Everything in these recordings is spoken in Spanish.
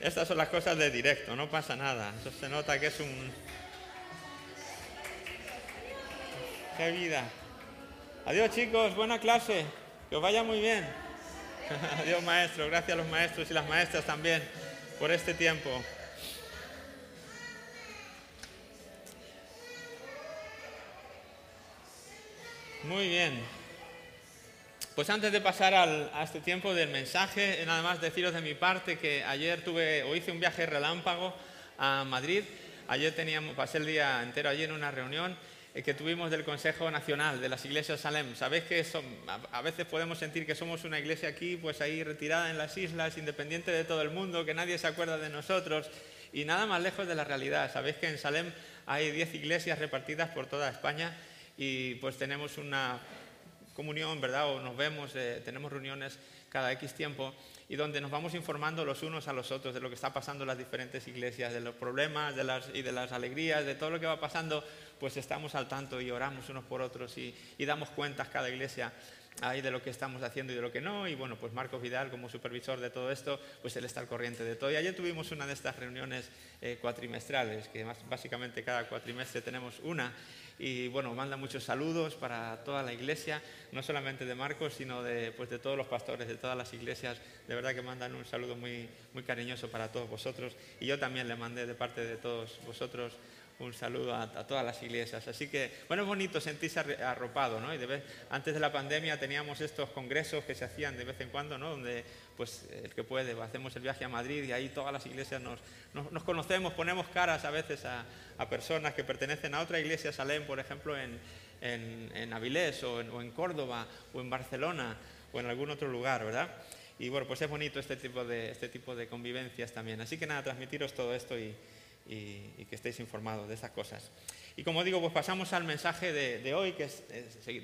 Estas son las cosas de directo, no pasa nada. Eso se nota que es un... ¡Qué vida! Adiós chicos, buena clase. Que os vaya muy bien. Adiós maestro, gracias a los maestros y las maestras también por este tiempo. Muy bien. Pues antes de pasar a este tiempo del mensaje, nada más deciros de mi parte que ayer tuve o hice un viaje relámpago a Madrid. Ayer teníamos, pasé el día entero allí en una reunión eh, que tuvimos del Consejo Nacional de las Iglesias Salem. Sabéis que a veces podemos sentir que somos una iglesia aquí, pues ahí retirada en las islas, independiente de todo el mundo, que nadie se acuerda de nosotros y nada más lejos de la realidad. Sabéis que en Salem hay 10 iglesias repartidas por toda España y pues tenemos una comunión, ¿verdad? O nos vemos, eh, tenemos reuniones cada X tiempo y donde nos vamos informando los unos a los otros de lo que está pasando en las diferentes iglesias, de los problemas de las, y de las alegrías, de todo lo que va pasando, pues estamos al tanto y oramos unos por otros y, damos cuentas cada iglesia ahí de lo que estamos haciendo y de lo que no. Y bueno, pues Marcos Vidal como supervisor de todo esto, pues él está al corriente de todo. Y ayer tuvimos una de estas reuniones eh, cuatrimestrales, que básicamente cada cuatrimestre tenemos una y bueno, manda muchos saludos para toda la iglesia, no solamente de Marcos, sino de, pues de todos los pastores de todas las iglesias. De verdad que mandan un saludo muy, muy cariñoso para todos vosotros y yo también le mandé de parte de todos vosotros un saludo a, todas las iglesias. Así que, bueno, es bonito sentirse arropado, ¿no? Y de vez, antes de la pandemia teníamos estos congresos que se hacían de vez en cuando, ¿no? Donde, pues, el que puede, hacemos el viaje a Madrid y ahí todas las iglesias nos, nos, conocemos, ponemos caras a veces a, a, personas que pertenecen a otra iglesia, Salem, por ejemplo, en, en, en Avilés o en, o en Córdoba o en Barcelona o en algún otro lugar, ¿verdad? Y bueno, pues es bonito este tipo de, este tipo de convivencias también. Así que nada, transmitiros todo esto y, y, que estéis informados de esas cosas. Y como digo, pues pasamos al mensaje de, hoy, que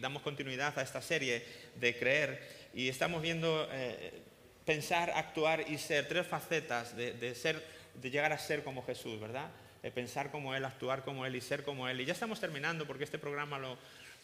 damos continuidad a esta serie de creer y estamos viendo eh, pensar, actuar y ser, tres facetas de, ser, de llegar a ser como Jesús, ¿verdad? pensar como Él, actuar como Él y ser como Él. Y ya estamos terminando porque este programa lo,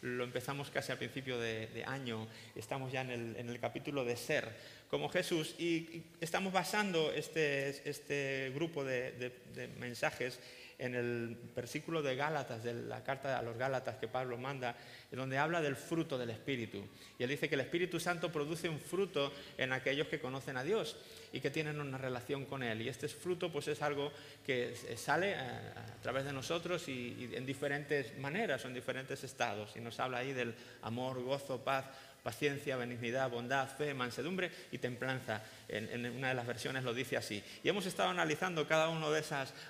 lo empezamos casi al principio de, año, estamos ya en el, capítulo de ser como Jesús y, estamos basando este, este grupo de, mensajes en el versículo de Gálatas, de la carta a los Gálatas que Pablo manda, donde habla del fruto del Espíritu. Y él dice que el Espíritu Santo produce un fruto en aquellos que conocen a Dios y que tienen una relación con Él. Y este fruto pues es algo que sale a, través de nosotros y, en diferentes maneras o en diferentes estados. Y nos habla ahí del amor, gozo, paz, paciencia, benignidad, bondad, fe, mansedumbre y templanza. En, una de las versiones lo dice así. Y hemos estado analizando cada,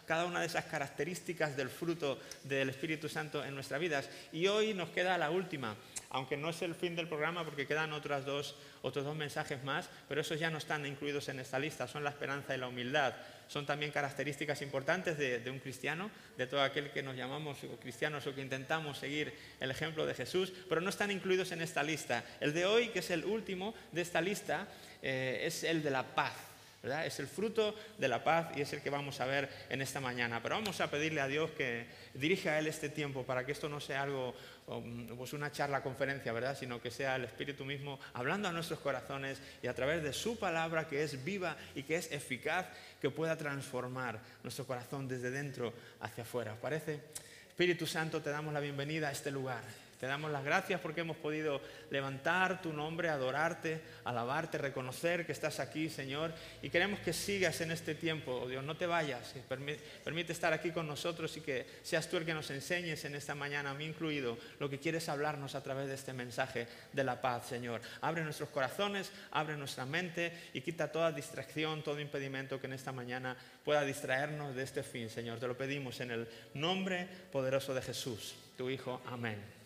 cada una de esas características del fruto del Espíritu Santo en nuestras vidas. Y hoy nos queda la última, aunque no es el fin del programa porque quedan otras dos, otros dos mensajes más, pero esos ya no están incluidos en esta lista, son la esperanza y la humildad. Son también características importantes de, un cristiano, de todo aquel que nos llamamos cristianos o que intentamos seguir el ejemplo de Jesús, pero no están incluidos en esta lista. El de hoy, que es el último de esta lista, eh, es el de la paz. Es el fruto de la paz y es el que vamos a ver en esta mañana. Pero vamos a pedirle a Dios que dirija a Él este tiempo para que esto no sea algo, um, pues una charla, conferencia, ¿verdad? Sino que sea el Espíritu mismo hablando a nuestros corazones y a través de su palabra que es viva y que es eficaz, que pueda transformar nuestro corazón desde dentro hacia afuera. ¿Os parece? Espíritu Santo, te damos la bienvenida a este lugar. Te damos las gracias porque hemos podido levantar tu nombre, adorarte, alabarte, reconocer que estás aquí, Señor. Y queremos que sigas en este tiempo, oh Dios, no te vayas. Permite, estar aquí con nosotros y que seas tú el que nos enseñes en esta mañana, a mí incluido, lo que quieres hablarnos a través de este mensaje de la paz, Señor. Abre nuestros corazones, abre nuestra mente y quita toda distracción, todo impedimento que en esta mañana pueda distraernos de este fin, Señor. Te lo pedimos en el nombre poderoso de Jesús, tu Hijo. Amén.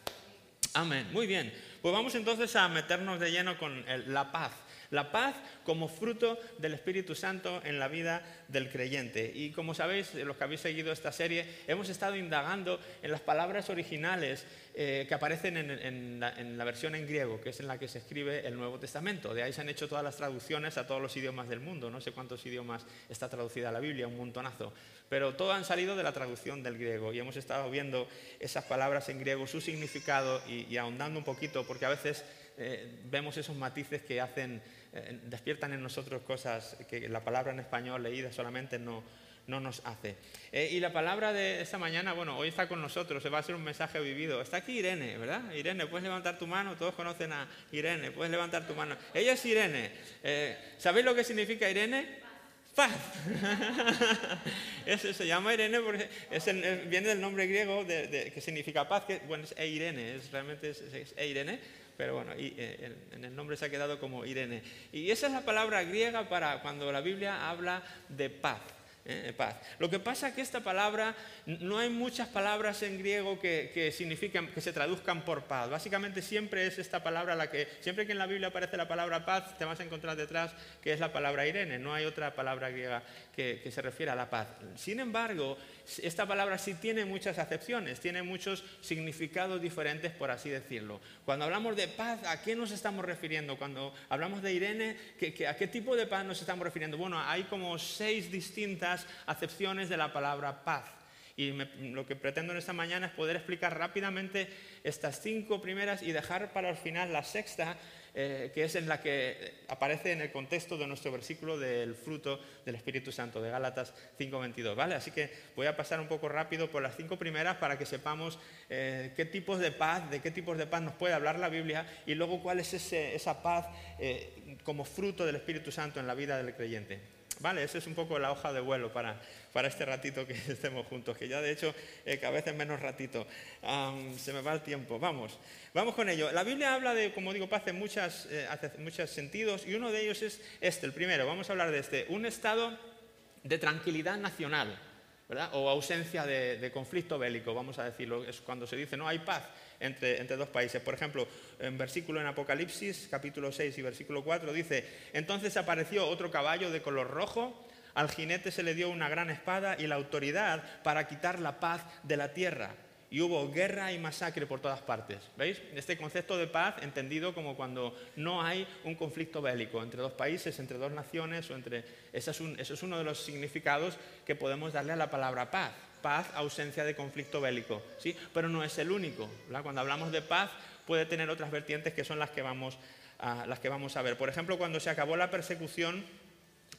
Amén. Muy bien. Pues vamos entonces a meternos de lleno con la paz. La paz como fruto del Espíritu Santo en la vida del creyente. Y como sabéis, los que habéis seguido esta serie, hemos estado indagando en las palabras originales eh, que aparecen en, la, versión en griego, que es en la que se escribe el Nuevo Testamento. De ahí se han hecho todas las traducciones a todos los idiomas del mundo. No sé cuántos idiomas está traducida la Biblia, un montonazo. Pero todos han salido de la traducción del griego y hemos estado viendo esas palabras en griego, su significado y, ahondando un poquito, porque a veces eh, vemos esos matices que hacen eh, despiertan en nosotros cosas que la palabra en español leída solamente no, no nos hace. Eh, y la palabra de esta mañana, bueno, hoy está con nosotros, va a ser un mensaje vivido. Está aquí Irene, ¿verdad? Irene, puedes levantar tu mano, todos conocen a Irene, puedes levantar tu mano. Ella es Irene. Eh, ¿Sabéis lo que significa Irene? Paz. Eso se llama Irene porque viene del nombre griego que significa paz, que bueno, es Eirene, es, realmente es, Eirene, pero bueno, eh, en el nombre se ha quedado como Irene. Y esa es la palabra griega para cuando la Biblia habla de paz. ¿eh? paz. Lo que pasa es que esta palabra, no hay muchas palabras en griego que, significan, que se traduzcan por paz. Básicamente siempre es esta palabra la que, siempre que en la Biblia aparece la palabra paz, te vas a encontrar detrás que es la palabra Irene, no hay otra palabra griega que, que se refiere a la paz. Sin embargo, esta palabra sí tiene muchas acepciones, tiene muchos significados diferentes, por así decirlo. Cuando hablamos de paz, ¿a qué nos estamos refiriendo? Cuando hablamos de Irene, ¿a qué tipo de paz nos estamos refiriendo? Bueno, hay como seis distintas acepciones de la palabra paz. Y lo que pretendo en esta mañana es poder explicar rápidamente estas cinco primeras y dejar para el final la sexta, eh, que es en la que aparece en el contexto de nuestro versículo del fruto del Espíritu Santo, de Gálatas 5.22. ¿vale? Así que voy a pasar un poco rápido por las cinco primeras para que sepamos eh, qué tipos de paz, de qué tipos de paz nos puede hablar la Biblia y luego cuál es esa paz eh, como fruto del Espíritu Santo en la vida del creyente. Vale, esa es un poco la hoja de vuelo para, para este ratito que estemos juntos, que ya de hecho eh, cada vez es menos ratito. se me va el tiempo. Vamos, vamos con ello. La Biblia habla de, como digo, paz en muchas, eh, muchos sentidos y uno de ellos es este, el primero. Vamos a hablar de este, un estado de tranquilidad nacional. ¿verdad? o ausencia de, de, conflicto bélico, vamos a decirlo, es cuando se dice no hay paz entre, dos países. Por ejemplo, en versículo en Apocalipsis, capítulo 6 y versículo 4, dice, entonces apareció otro caballo de color rojo, al jinete se le dio una gran espada y la autoridad para quitar la paz de la tierra. Y hubo guerra y masacre por todas partes. ¿Veis? Este concepto de paz entendido como cuando no hay un conflicto bélico entre dos países, entre dos naciones o entre... Eso es, eso es uno de los significados que podemos darle a la palabra paz. Paz, ausencia de conflicto bélico. ¿sí? Pero no es el único. Cuando hablamos de paz puede tener otras vertientes que son las que vamos a, las que vamos a ver. Por ejemplo, cuando se acabó la persecución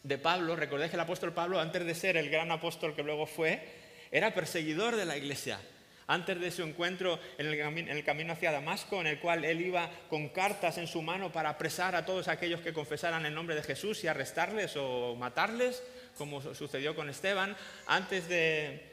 de Pablo, recordéis que el apóstol Pablo, antes de ser el gran apóstol que luego fue, era perseguidor de la iglesia. Antes de su encuentro en el, camino hacia Damasco, en el cual él iba con cartas en su mano para apresar a todos aquellos que confesaran el nombre de Jesús y arrestarles o matarles, como sucedió con Esteban, antes de...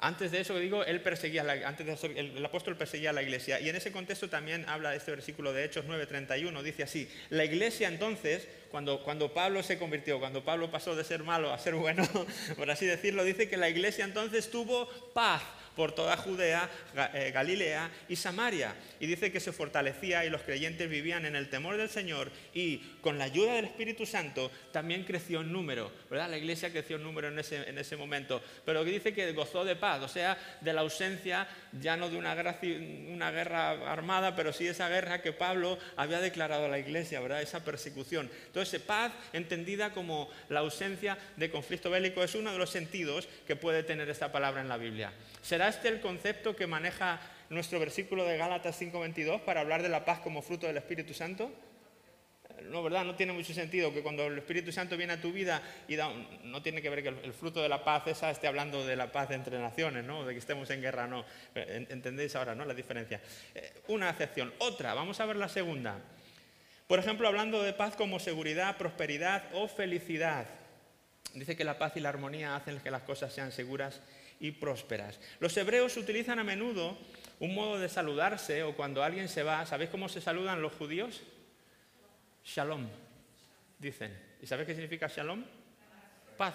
Antes de eso, digo, él perseguía antes el, apóstol perseguía a la iglesia. Y en ese contexto también habla este versículo de Hechos 9:31. Dice así: La iglesia entonces, cuando, cuando Pablo se convirtió, cuando Pablo pasó de ser malo a ser bueno, por así decirlo, dice que la iglesia entonces tuvo paz por toda Judea, eh, Galilea y Samaria. Y dice que se fortalecía y los creyentes vivían en el temor del Señor y con la ayuda del Espíritu Santo también creció en número, ¿verdad? La iglesia creció en número en ese, en ese momento, pero que dice que gozó de paz, o sea, de la ausencia ya no de una una guerra armada, pero sí esa guerra que Pablo había declarado a la iglesia, ¿verdad? Esa persecución. Entonces, paz entendida como la ausencia de conflicto bélico es uno de los sentidos que puede tener esta palabra en la Biblia. ¿Será este el concepto que maneja nuestro versículo de Gálatas 5:22 para hablar de la paz como fruto del Espíritu Santo? No, ¿verdad? No tiene mucho sentido que cuando el Espíritu Santo viene a tu vida y no tiene que ver que el, fruto de la paz esa esté hablando de la paz entre naciones, ¿no? De que estemos en guerra, no. ¿Entendéis ahora, no? La diferencia. Eh, una acepción. Otra, vamos a ver la segunda. Por ejemplo, hablando de paz como seguridad, prosperidad o felicidad. Dice que la paz y la armonía hacen que las cosas sean seguras y prósperas. Los hebreos utilizan a menudo un modo de saludarse o cuando alguien se va, ¿sabéis cómo se saludan los judíos? Shalom, dicen. ¿Y sabéis qué significa shalom? Paz.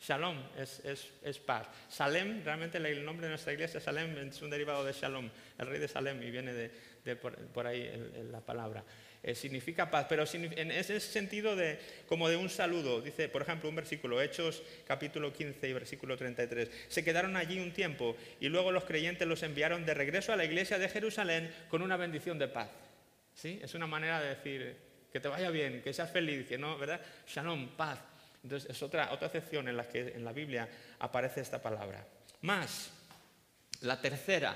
Shalom es, paz. Salem, realmente el nombre de nuestra iglesia, Salem, es un derivado de Shalom, el rey de Salem, y viene de, por, ahí la palabra. Eh, significa paz, pero en ese sentido de, como de un saludo. Dice, por ejemplo, un versículo, Hechos capítulo 15 y versículo 33. Se quedaron allí un tiempo y luego los creyentes los enviaron de regreso a la iglesia de Jerusalén con una bendición de paz. ¿Sí? Es una manera de decir que te vaya bien, que seas feliz, que no, ¿verdad? Shalom, paz. Entonces es otra, otra acepción en la que en la Biblia aparece esta palabra. Más, la tercera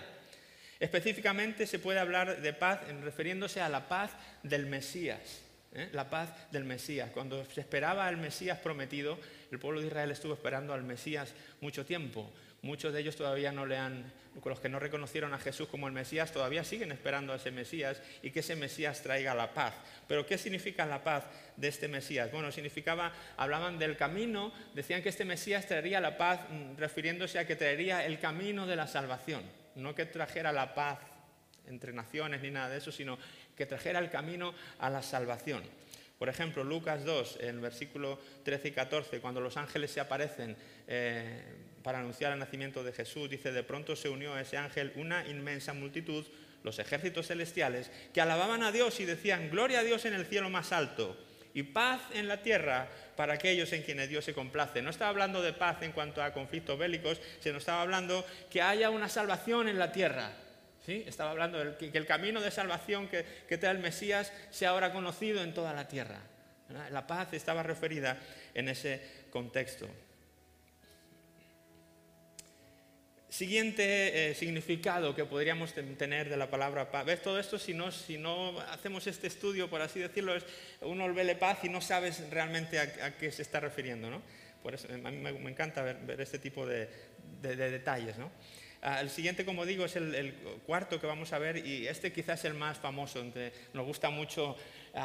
Específicamente se puede hablar de paz refiriéndose a la paz del Mesías. ¿eh? La paz del Mesías. Cuando se esperaba al Mesías prometido, el pueblo de Israel estuvo esperando al Mesías mucho tiempo. Muchos de ellos todavía no le han, los que no reconocieron a Jesús como el Mesías, todavía siguen esperando a ese Mesías y que ese Mesías traiga la paz. Pero ¿qué significa la paz de este Mesías? Bueno, significaba, hablaban del camino, decían que este Mesías traería la paz mm, refiriéndose a que traería el camino de la salvación, no que trajera la paz entre naciones ni nada de eso, sino que trajera el camino a la salvación. Por ejemplo, Lucas 2, en el versículo 13 y 14, cuando los ángeles se aparecen eh, para anunciar el nacimiento de Jesús, dice, de pronto se unió a ese ángel una inmensa multitud, los ejércitos celestiales, que alababan a Dios y decían, gloria a Dios en el cielo más alto y paz en la tierra para aquellos en quienes Dios se complace. No estaba hablando de paz en cuanto a conflictos bélicos, sino estaba hablando que haya una salvación en la tierra. Estaba hablando de que, el camino de salvación que, que, trae el Mesías sea ahora conocido en toda la tierra. La paz estaba referida en ese contexto. Siguiente eh, significado que podríamos tener de la palabra paz. ¿Ves todo esto? Si no, si no hacemos este estudio, por así decirlo, es, uno ve paz y no sabes realmente a, qué se está refiriendo. ¿no? Por eso, a mí me, encanta ver, este tipo de, de detalles. ¿no? Ah, el siguiente, como digo, es el, cuarto que vamos a ver y este quizás es el más famoso. Nos gusta mucho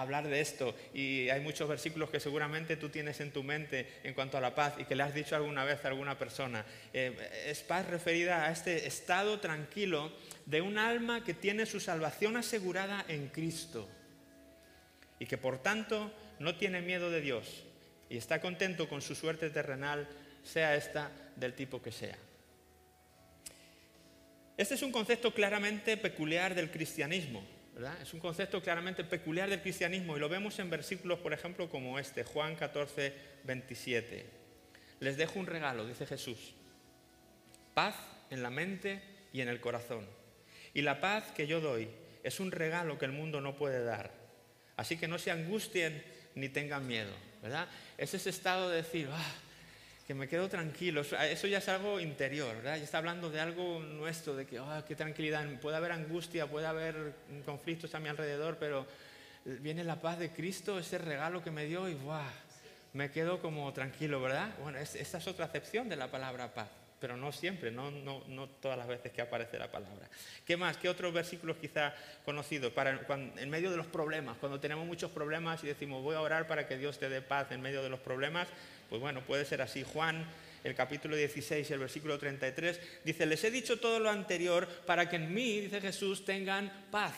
hablar de esto y hay muchos versículos que seguramente tú tienes en tu mente en cuanto a la paz y que le has dicho alguna vez a alguna persona. Eh, es paz referida a este estado tranquilo de un alma que tiene su salvación asegurada en Cristo y que por tanto no tiene miedo de Dios y está contento con su suerte terrenal, sea esta del tipo que sea. Este es un concepto claramente peculiar del cristianismo, Es un concepto claramente peculiar del cristianismo y lo vemos en versículos, por ejemplo, como este, Juan 14, 27. Les dejo un regalo, dice Jesús, paz en la mente y en el corazón. Y la paz que yo doy es un regalo que el mundo no puede dar. Así que no se angustien ni tengan miedo, ¿verdad? Es ese estado de decir, ah, que me quedo tranquilo. Eso ya es algo interior, ¿verdad? Ya está hablando de algo nuestro, de que, oh, qué tranquilidad, puede haber angustia, puede haber conflictos a mi alrededor, pero viene la paz de Cristo, ese regalo que me dio y, ¡guau! Me quedo como tranquilo, ¿verdad? Bueno, esta es otra acepción de la palabra paz, pero no siempre, no, no, no, todas las veces que aparece la palabra. ¿Qué más? ¿Qué otros versículos quizá conocidos? Para, en medio de los problemas, cuando tenemos muchos problemas y decimos, voy a orar para que Dios te dé paz en medio de los problemas, pues bueno, puede ser así. Juan, el capítulo 16, el versículo 33, dice, les he dicho todo lo anterior para que en mí, dice Jesús, tengan paz.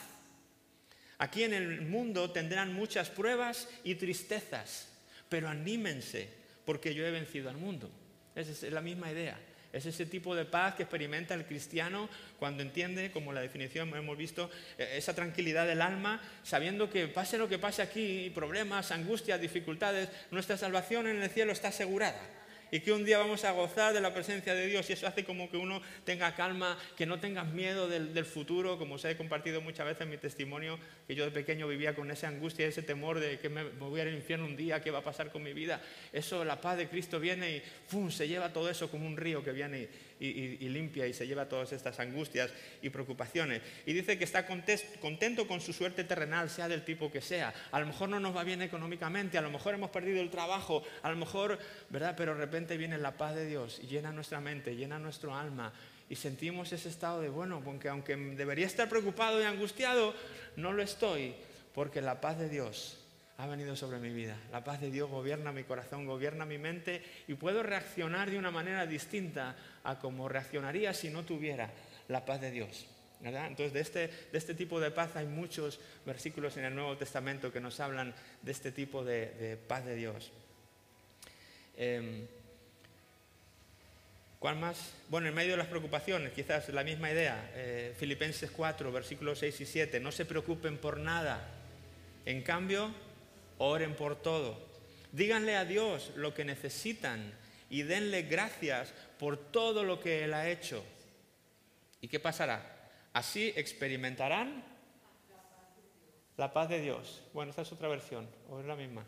Aquí en el mundo tendrán muchas pruebas y tristezas, pero anímense, porque yo he vencido al mundo. Esa es la misma idea. Es ese tipo de paz que experimenta el cristiano cuando entiende, como la definición hemos visto, e-, esa tranquilidad del alma, sabiendo que pase lo que pase aquí, problemas, angustias, dificultades, nuestra salvación en el cielo está asegurada y que un día vamos a gozar de la presencia de Dios y eso hace como que uno tenga calma, que no tengas miedo del, futuro, como os he compartido muchas veces en mi testimonio, que yo de pequeño vivía con esa angustia, ese temor de que me, voy al infierno un día, qué va a pasar con mi vida. Eso, la paz de Cristo viene y se lleva todo eso como un río que viene y, limpia y se lleva todas estas angustias y preocupaciones. Y dice que está contento con su suerte terrenal, sea del tipo que sea. A lo mejor no nos va bien económicamente, a lo mejor hemos perdido el trabajo, a lo mejor, ¿verdad? Pero de repente viene la paz de Dios y llena nuestra mente, llena nuestro alma y sentimos ese estado de, bueno, porque aunque debería estar preocupado y angustiado, no lo estoy, porque la paz de Dios ha venido sobre mi vida. La paz de Dios gobierna mi corazón, gobierna mi mente y puedo reaccionar de una manera distinta a como reaccionaría si no tuviera la paz de Dios. Entonces, de este, de este, tipo de paz hay muchos versículos en el Nuevo Testamento que nos hablan de este tipo de, paz de Dios. Em, ¿Cuál más? Bueno, en medio de las preocupaciones, quizás la misma idea. Eh, Filipenses 4, versículos 6 y 7. No se preocupen por nada. En cambio, oren por todo. Díganle a Dios lo que necesitan y denle gracias por todo lo que Él ha hecho. ¿Y qué pasará? Así experimentarán la paz de Dios. Bueno, esta es otra versión, o es la misma.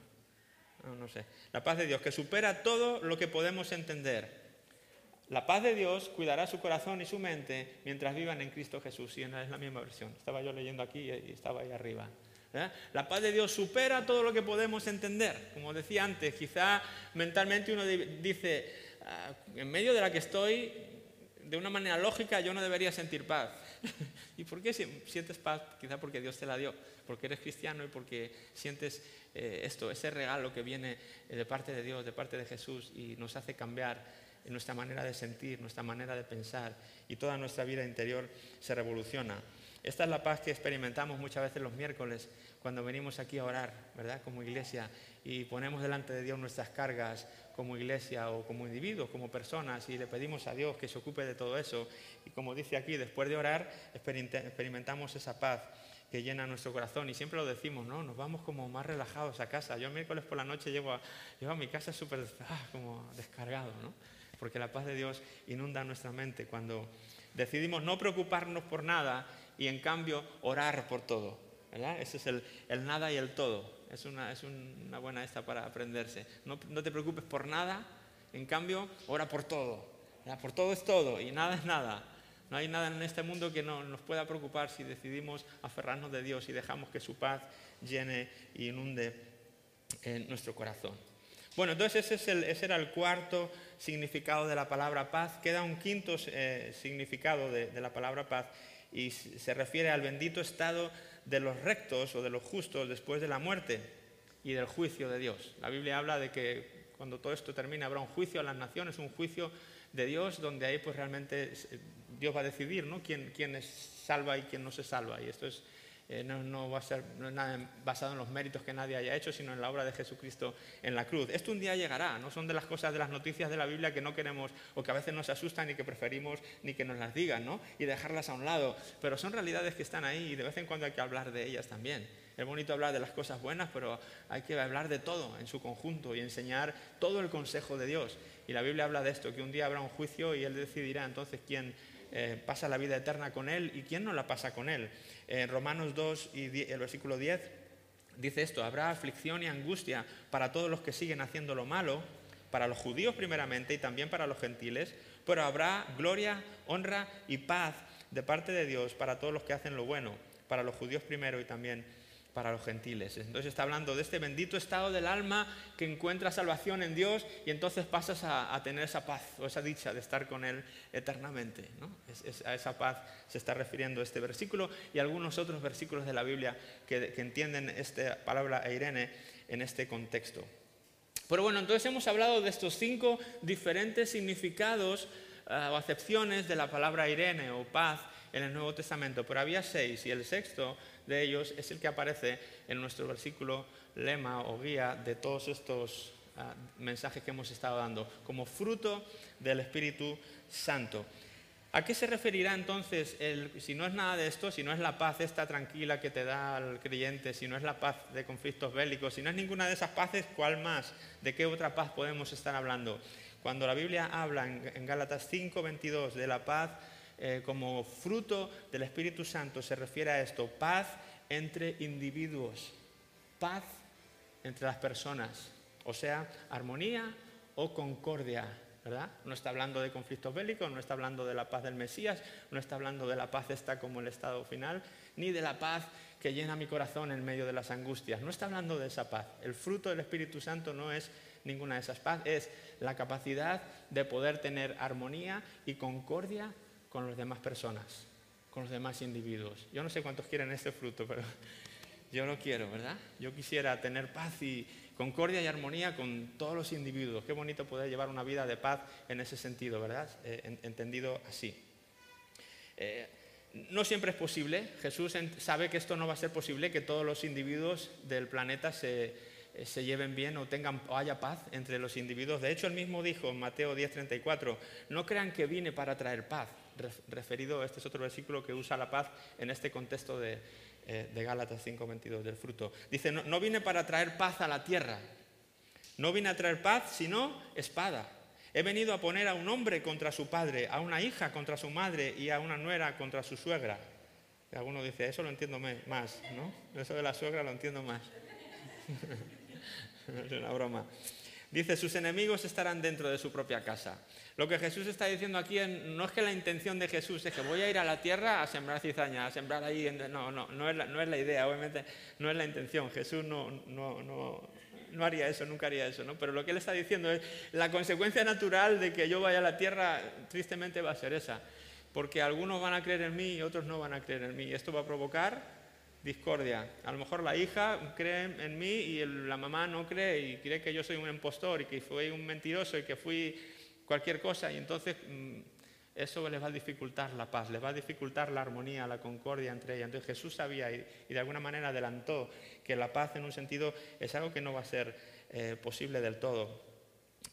No, no sé. La paz de Dios, que supera todo lo que podemos entender. La paz de Dios cuidará su corazón y su mente mientras vivan en Cristo Jesús. Y es la misma versión. Estaba yo leyendo aquí y estaba ahí arriba. ¿Eh? La paz de Dios supera todo lo que podemos entender. Como decía antes, quizá mentalmente uno dice, ah, en medio de la que estoy, de una manera lógica yo no debería sentir paz. ¿Y por qué sientes paz? Quizá porque Dios te la dio, porque eres cristiano y porque sientes eh, esto, ese regalo que viene eh, de parte de Dios, de parte de Jesús y nos hace cambiar nuestra manera de sentir, nuestra manera de pensar y toda nuestra vida interior se revoluciona. Esta es la paz que experimentamos muchas veces los miércoles cuando venimos aquí a orar, ¿verdad? Como iglesia y ponemos delante de Dios nuestras cargas como iglesia o como individuos, como personas y le pedimos a Dios que se ocupe de todo eso. Y como dice aquí, después de orar experimentamos esa paz que llena nuestro corazón y siempre lo decimos, ¿no? Nos vamos como más relajados a casa. Yo miércoles por la noche llego a, llego a mi casa súper ah, como descargado, ¿no? porque la paz de Dios inunda nuestra mente cuando decidimos no preocuparnos por nada y en cambio orar por todo. Ese es el, nada y el todo. Es una, es una buena esta para aprenderse. No, te preocupes por nada, en cambio ora por todo. Por todo es todo y nada es nada. No hay nada en este mundo que no, nos pueda preocupar si decidimos aferrarnos de Dios y dejamos que su paz llene y inunde en nuestro corazón. Bueno, entonces ese, era el cuarto significado de la palabra paz. Queda un quinto eh, significado de, la palabra paz y se refiere al bendito estado de los rectos o de los justos después de la muerte y del juicio de Dios. La Biblia habla de que cuando todo esto termine habrá un juicio a las naciones, un juicio de Dios, donde ahí pues realmente Dios va a decidir ¿no? quién, quién salva y quién no se salva. Y esto es eh, no, va a ser nada basado en los méritos que nadie haya hecho, sino en la obra de Jesucristo en la cruz. Esto un día llegará, no son de las cosas de las noticias de la Biblia que no queremos o que a veces nos asustan y que preferimos ni que nos las digan, ¿no? Y dejarlas a un lado, pero son realidades que están ahí y de vez en cuando hay que hablar de ellas también. Es bonito hablar de las cosas buenas, pero hay que hablar de todo en su conjunto y enseñar todo el consejo de Dios. Y la Biblia habla de esto, que un día habrá un juicio y Él decidirá entonces quién eh, pasa la vida eterna con Él y quién no la pasa con Él. En Romanos 2 y el versículo 10 dice esto, habrá aflicción y angustia para todos los que siguen haciendo lo malo, para los judíos primeramente y también para los gentiles, pero habrá gloria, honra y paz de parte de Dios para todos los que hacen lo bueno, para los judíos primero y también para los gentiles. Entonces está hablando de este bendito estado del alma que encuentra salvación en Dios y entonces pasas a, tener esa paz o esa dicha de estar con Él eternamente. a esa paz se está refiriendo este versículo y algunos otros versículos de la Biblia que, entienden esta palabra Irene en este contexto. Pero bueno, entonces hemos hablado de estos cinco diferentes significados ah, o acepciones de la palabra Irene o paz en el Nuevo Testamento, pero había seis y el sexto de ellos es el que aparece en nuestro versículo lema o guía de todos estos ah, mensajes que hemos estado dando, como fruto del Espíritu Santo. ¿A qué se referirá entonces, si no es nada de esto, si no es la paz esta tranquila que te da al creyente, si no es la paz de conflictos bélicos, si no es ninguna de esas paces, ¿cuál más? ¿De qué otra paz podemos estar hablando? Cuando la Biblia habla en Gálatas 5, 22 de la paz eh, como fruto del Espíritu Santo se refiere a esto, paz entre individuos, paz entre las personas, o sea, armonía o concordia, ¿verdad? No está hablando de conflictos bélicos, no está hablando de la paz del Mesías, no está hablando de la paz esta como el estado final, ni de la paz que llena mi corazón en medio de las angustias. No está hablando de esa paz. El fruto del Espíritu Santo no es ninguna de esas paz, es la capacidad de poder tener armonía y concordia con las demás personas, con los demás individuos. Yo no sé cuántos quieren este fruto, pero yo lo quiero, ¿verdad? Yo quisiera tener paz y concordia y armonía con todos los individuos. Qué bonito poder llevar una vida de paz en ese sentido, ¿verdad? Eh, entendido así. Eh, no siempre es posible. Jesús sabe que esto no va a ser posible, que todos los individuos del planeta se, se lleven bien o, tengan, o haya paz entre los individuos. De hecho, él mismo dijo en Mateo 10:34, no crean que vine para traer paz, referido, este es otro versículo que usa la paz en este contexto de, eh, de Gálatas 5:22 del fruto. Dice, no, no vine para traer paz a la tierra, no vine a traer paz, sino espada. He venido a poner a un hombre contra su padre, a una hija contra su madre y a una nuera contra su suegra. Y alguno dice, eso lo entiendo más, ¿no? Eso de la suegra lo entiendo más. es una broma. Dice, sus enemigos estarán dentro de su propia casa. Lo que Jesús está diciendo aquí no es que la intención de Jesús es que voy a ir a la tierra a sembrar cizaña, a sembrar ahí. No, no, no es, la, no es la idea, obviamente no es la intención. Jesús no, no, no, no haría eso, nunca haría eso. ¿no? Pero lo que él está diciendo es, la consecuencia natural de que yo vaya a la tierra tristemente va a ser esa. Porque algunos van a creer en mí y otros no van a creer en mí. Y esto va a provocar discordia. A lo mejor la hija cree en mí y la mamá no cree y cree que yo soy un impostor y que fui un mentiroso y que fui cualquier cosa y entonces mm, eso les va a dificultar la paz, les va a dificultar la armonía, la concordia entre ellas. Entonces Jesús sabía y, de alguna manera adelantó que la paz en un sentido es algo que no va a ser eh, posible del todo.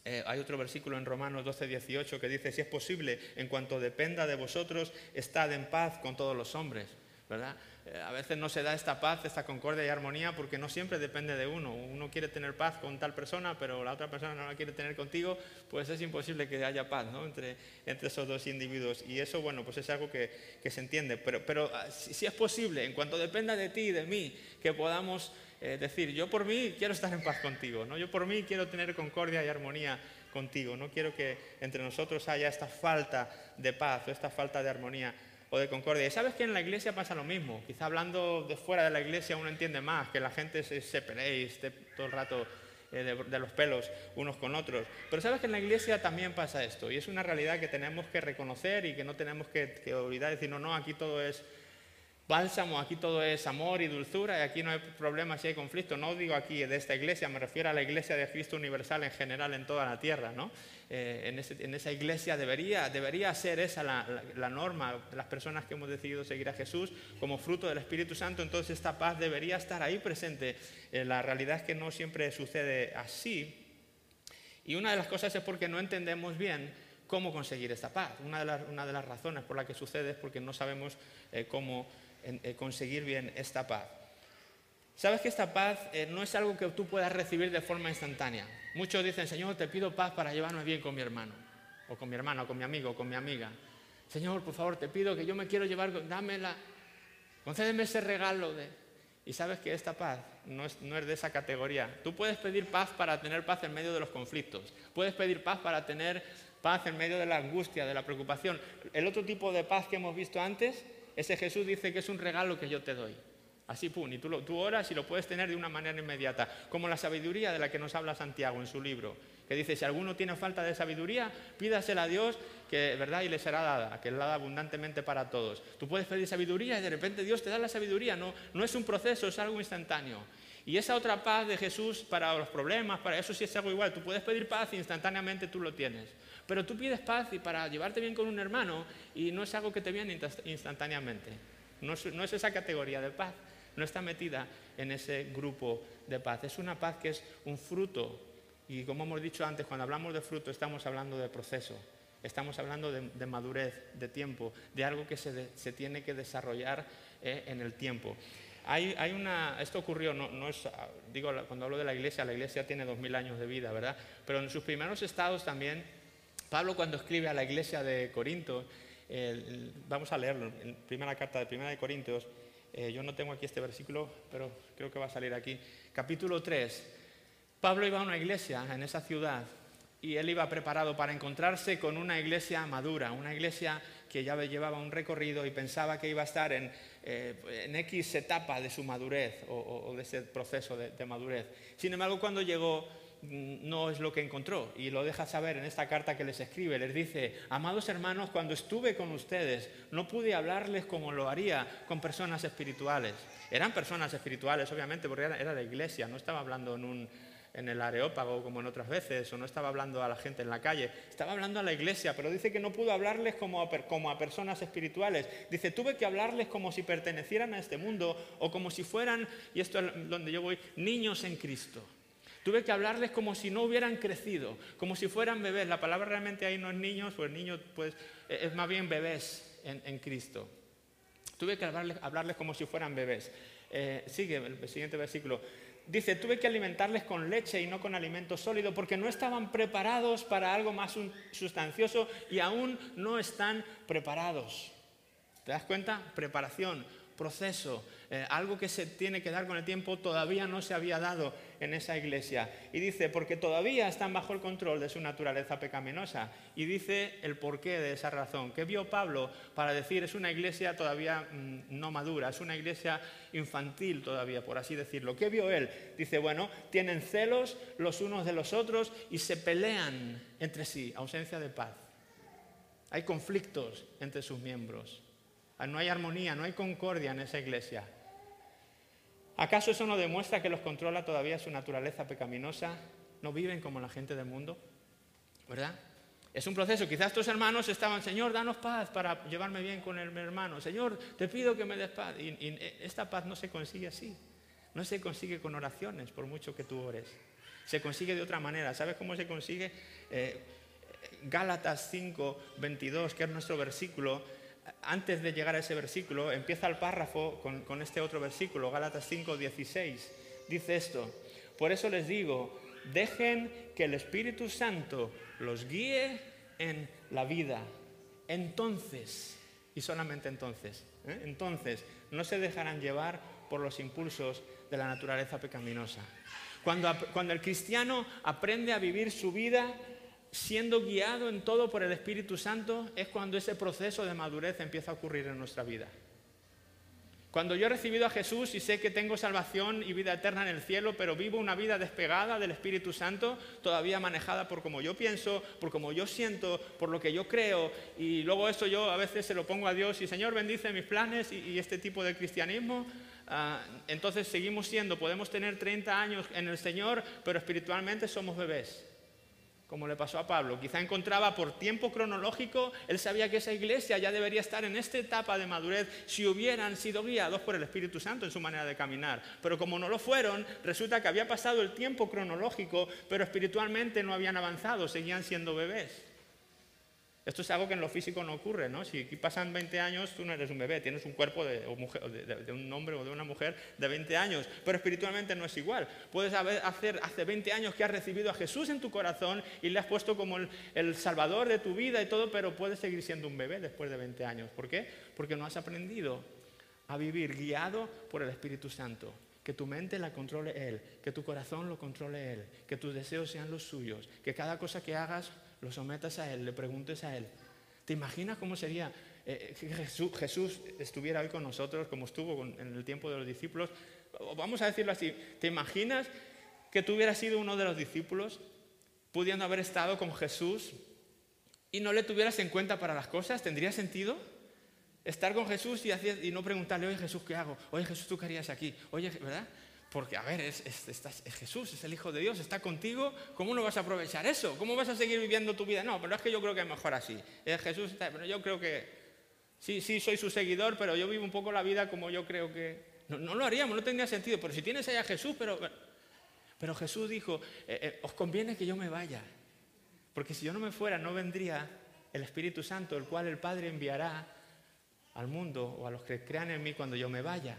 Eh, hay otro versículo en Romanos 12, 18 que dice, si es posible, en cuanto dependa de vosotros, estad en paz con todos los hombres. ¿Verdad? Eh, a veces no se da esta paz, esta concordia y armonía porque no siempre depende de uno. Uno quiere tener paz con tal persona, pero la otra persona no la quiere tener contigo, pues es imposible que haya paz entre, entre esos dos individuos. Y eso, bueno, pues es algo que, se entiende. Pero, pero ah, si, es posible, en cuanto dependa de ti y de mí, que podamos eh, decir, yo por mí quiero estar en paz contigo, ¿no? yo por mí quiero tener concordia y armonía contigo, no quiero que entre nosotros haya esta falta de paz o esta falta de armonía de concordia. Y sabes que en la iglesia pasa lo mismo. Quizá hablando de fuera de la iglesia uno entiende más, que la gente se, se pelee y esté todo el rato eh, de, los pelos unos con otros. Pero sabes que en la iglesia también pasa esto. Y es una realidad que tenemos que reconocer y que no tenemos que, que olvidar. Decir, no, no, aquí todo es bálsamo, aquí todo es amor y dulzura y aquí no hay problemas y hay conflicto. No digo aquí de esta iglesia, me refiero a la iglesia de Cristo universal en general en toda la tierra. ¿no? Eh, en, esa iglesia debería, debería ser esa la, norma, las personas que hemos decidido seguir a Jesús como fruto del Espíritu Santo, entonces esta paz debería estar ahí presente. Eh, la realidad es que no siempre sucede así. Y una de las cosas es porque no entendemos bien cómo conseguir esta paz. Una de las, las razones por la que sucede es porque no sabemos eh, cómo conseguir bien esta paz. Sabes que esta paz eh, no es algo que tú puedas recibir de forma instantánea. Muchos dicen, Señor, te pido paz para llevarme bien con mi hermano, o con mi hermano, o con mi amigo, o con mi amiga. Señor, por favor, te pido que yo me quiero llevar, dámela, concédeme ese regalo de... Y sabes que esta paz no es, no es, de esa categoría. Tú puedes pedir paz para tener paz en medio de los conflictos. Puedes pedir paz para tener paz en medio de la angustia, de la preocupación. El otro tipo de paz que hemos visto antes ese Jesús dice que es un regalo que yo te doy. Así, pum, y tú, lo, tú oras y lo puedes tener de una manera inmediata, como la sabiduría de la que nos habla Santiago en su libro, que dice, si alguno tiene falta de sabiduría, pídasela a Dios, que verdad y le será dada, que la da abundantemente para todos. Tú puedes pedir sabiduría y de repente Dios te da la sabiduría, no, no es un proceso, es algo instantáneo. Y esa otra paz de Jesús para los problemas, para eso sí es algo igual, tú puedes pedir paz y instantáneamente tú lo tienes. Pero tú pides paz y para llevarte bien con un hermano y no es algo que te viene instantáneamente. No es, esa categoría de paz, no está metida en ese grupo de paz. Es una paz que es un fruto. Y como hemos dicho antes, cuando hablamos de fruto estamos hablando de proceso. Estamos hablando de, madurez, de tiempo, de algo que se, tiene que desarrollar eh, en el tiempo. Hay, una, esto ocurrió, no, es, digo, cuando hablo de la iglesia, la iglesia tiene dos mil años de vida, ¿verdad? Pero en sus primeros estados también Pablo cuando escribe a la iglesia de Corinto, vamos a leerlo, en primera carta de Primera de Corintios, eh, yo no tengo aquí este versículo, pero creo que va a salir aquí. Capítulo 3. Pablo iba a una iglesia en esa ciudad y él iba preparado para encontrarse con una iglesia madura, una iglesia que ya llevaba un recorrido y pensaba que iba a estar en, eh, X etapa de su madurez o, de ese proceso de madurez. Sin embargo, cuando llegó no es lo que encontró y lo deja saber en esta carta que les escribe. Les dice, amados hermanos, cuando estuve con ustedes no pude hablarles como lo haría con personas espirituales. Eran personas espirituales, obviamente, porque era, la iglesia, no estaba hablando en, en el areópago como en otras veces, o no estaba hablando a la gente en la calle, estaba hablando a la iglesia, pero dice que no pudo hablarles como a, como a personas espirituales. Dice, tuve que hablarles como si pertenecieran a este mundo o como si fueran, y esto es donde yo voy, niños en Cristo. Tuve que hablarles como si no hubieran crecido, como si fueran bebés. La palabra realmente ahí no es niños, pues niños pues, e-, es más bien bebés en, Cristo. Tuve que hablarles, como si fueran bebés. Eh, sigue el siguiente versículo. Dice, tuve que alimentarles con leche y no con alimento sólido porque no estaban preparados para algo más sustancioso y aún no están preparados. ¿Te das cuenta? Preparación, proceso, eh, algo que se tiene que dar con el tiempo todavía no se había dado en esa iglesia. Y dice, porque todavía están bajo el control de su naturaleza pecaminosa. Y dice el porqué de esa razón. ¿Qué vio Pablo para decir es una iglesia todavía mm, no madura, es una iglesia infantil todavía, por así decirlo? ¿Qué vio él? Dice, bueno, tienen celos los unos de los otros y se pelean entre sí, ausencia de paz. Hay conflictos entre sus miembros. No hay armonía, no hay concordia en esa iglesia. ¿Acaso eso no demuestra que los controla todavía su naturaleza pecaminosa? ¿No viven como la gente del mundo? ¿Verdad? Es un proceso. Quizás tus hermanos estaban, Señor, danos paz para llevarme bien con el, mi hermano. Señor, te pido que me des paz. Y, esta paz no se consigue así. No se consigue con oraciones, por mucho que tú ores. Se consigue de otra manera. ¿Sabes cómo se consigue? Eh, Gálatas 5, 22, que es nuestro versículo, antes de llegar a ese versículo, empieza el párrafo con, este otro versículo, Gálatas 5, 16. Dice esto, por eso les digo, dejen que el Espíritu Santo los guíe en la vida. Entonces, y solamente entonces, ¿eh? entonces no se dejarán llevar por los impulsos de la naturaleza pecaminosa. Cuando, cuando el cristiano aprende a vivir su vida siendo guiado en todo por el Espíritu Santo, es cuando ese proceso de madurez empieza a ocurrir en nuestra vida. Cuando yo he recibido a Jesús y sé que tengo salvación y vida eterna en el cielo, pero vivo una vida despegada del Espíritu Santo, todavía manejada por como yo pienso, por como yo siento, por lo que yo creo, y luego eso yo a veces se lo pongo a Dios y Señor bendice mis planes y, este tipo de cristianismo, ah, entonces seguimos siendo, podemos tener 30 años en el Señor, pero espiritualmente somos bebés como le pasó a Pablo. Quizá encontraba por tiempo cronológico, él sabía que esa iglesia ya debería estar en esta etapa de madurez si hubieran sido guiados por el Espíritu Santo en su manera de caminar. Pero como no lo fueron, resulta que había pasado el tiempo cronológico, pero espiritualmente no habían avanzado, seguían siendo bebés. Esto es algo que en lo físico no ocurre, ¿no? Si pasan 20 años, tú no eres un bebé, tienes un cuerpo de, un hombre o de una mujer de 20 años, pero espiritualmente no es igual. Puedes hacer hace 20 años que has recibido a Jesús en tu corazón y le has puesto como el, el salvador de tu vida y todo, pero puedes seguir siendo un bebé después de 20 años. ¿Por qué? Porque no has aprendido a vivir guiado por el Espíritu Santo que tu mente la controle Él, que tu corazón lo controle Él, que tus deseos sean los suyos, que cada cosa que hagas lo sometas a Él, le preguntes a Él. ¿Te imaginas cómo sería eh, que Jesús, estuviera hoy con nosotros, como estuvo en el tiempo de los discípulos? Vamos a decirlo así, ¿te imaginas que tú hubieras sido uno de los discípulos, pudiendo haber estado con Jesús y no le tuvieras en cuenta para las cosas? ¿Tendría sentido? Estar con Jesús y, y no preguntarle, oye Jesús, ¿qué hago? Oye Jesús, ¿tú qué harías aquí? Oye, ¿verdad? Porque, a ver, es, Jesús, es el Hijo de Dios, está contigo. ¿Cómo no vas a aprovechar eso? ¿Cómo vas a seguir viviendo tu vida? No, pero es que yo creo que es mejor así. Es Jesús está, pero yo creo que sí, sí, soy su seguidor, pero yo vivo un poco la vida como yo creo que. No, lo haríamos, no tendría sentido. Pero si tienes ahí a Jesús, pero. Pero Jesús dijo: eh, eh, Os conviene que yo me vaya. Porque si yo no me fuera, no vendría el Espíritu Santo, el cual el Padre enviará al mundo o a los que crean en mí cuando yo me vaya.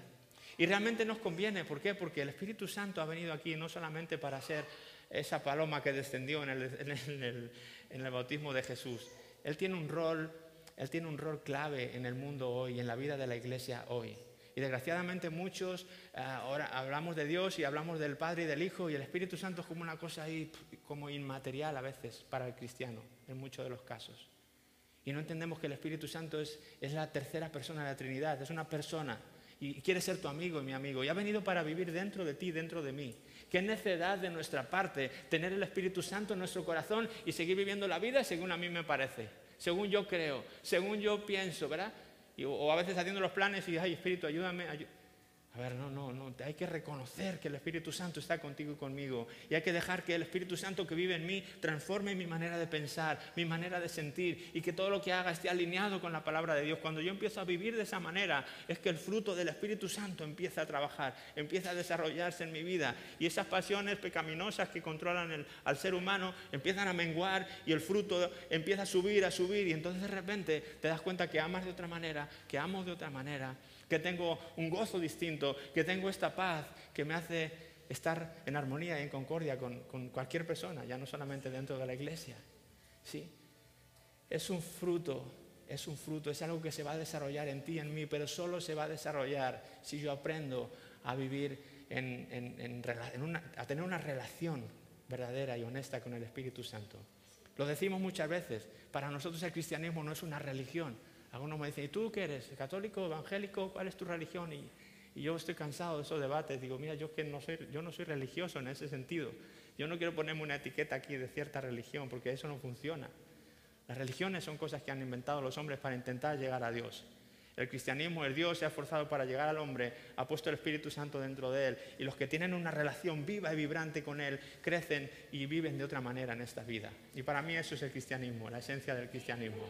Y realmente nos conviene, ¿por qué? Porque el Espíritu Santo ha venido aquí no solamente para ser esa paloma que descendió en el, bautismo de Jesús. Él tiene un rol, él tiene un rol clave en el mundo hoy, en la vida de la iglesia hoy. Y desgraciadamente muchos ah, ahora hablamos de Dios y hablamos del Padre y del Hijo y el Espíritu Santo es como una cosa ahí como inmaterial a veces para el cristiano, en muchos de los casos. Y no entendemos que el Espíritu Santo es, es la tercera persona de la Trinidad, es una persona y quiere ser tu amigo y mi amigo. Y ha venido para vivir dentro de ti, dentro de mí. Qué necedad de nuestra parte tener el Espíritu Santo en nuestro corazón y seguir viviendo la vida según a mí me parece, según yo creo, según yo pienso, ¿verdad? o a veces haciendo los planes y, ay, Espíritu, ayúdame. A ver, no, no, no, hay que reconocer que el Espíritu Santo está contigo y conmigo. Y hay que dejar que el Espíritu Santo que vive en mí transforme mi manera de pensar, mi manera de sentir y que todo lo que haga esté alineado con la palabra de Dios. Cuando yo empiezo a vivir de esa manera, es que el fruto del Espíritu Santo empieza a trabajar, empieza a desarrollarse en mi vida. Y esas pasiones pecaminosas que controlan al ser humano empiezan a menguar y el fruto empieza a subir, a subir. Y entonces de repente te das cuenta que amas de otra manera, que amo de otra manera que tengo un gozo distinto, que tengo esta paz que me hace estar en armonía y en concordia con, cualquier persona, ya no solamente dentro de la iglesia. ¿Sí? Es un fruto, es un fruto, es algo que se va a desarrollar en ti, en mí, pero solo se va a desarrollar si yo aprendo a vivir a tener una relación verdadera y honesta con el Espíritu Santo. Lo decimos muchas veces, para nosotros el cristianismo no es una religión. Algunos me dicen, ¿y tú qué eres? ¿Católico, evangélico? ¿Cuál es tu religión? Y, yo estoy cansado de esos debates. Digo, mira, yo, no soy, yo no soy religioso en ese sentido. Yo no quiero ponerme una etiqueta aquí de cierta religión, porque eso no funciona. Las religiones son cosas que han inventado los hombres para intentar llegar a Dios. El cristianismo, el Dios se ha esforzado para llegar al hombre, ha puesto el Espíritu Santo dentro de él y los que tienen una relación viva y vibrante con él crecen y viven de otra manera en esta vida. Y para mí eso es el cristianismo, la esencia del cristianismo.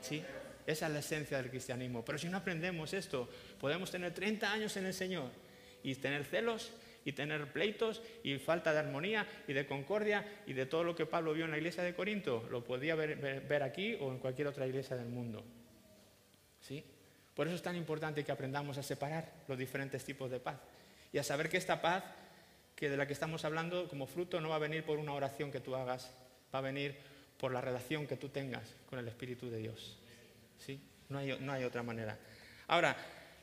¿Sí? Esa es la esencia del cristianismo. Pero si no aprendemos esto, podemos tener 30 años en el Señor y tener celos y tener pleitos y falta de armonía y de concordia y de todo lo que Pablo vio en la iglesia de Corinto. Lo podía ver, ver aquí o en cualquier otra iglesia del mundo. ¿Sí? Por eso es tan importante que aprendamos a separar los diferentes tipos de paz y a saber que esta paz que de la que estamos hablando como fruto no va a venir por una oración que tú hagas, va a venir por la relación que tú tengas con el Espíritu de Dios. ¿Sí? No hay, no hay otra manera. Ahora,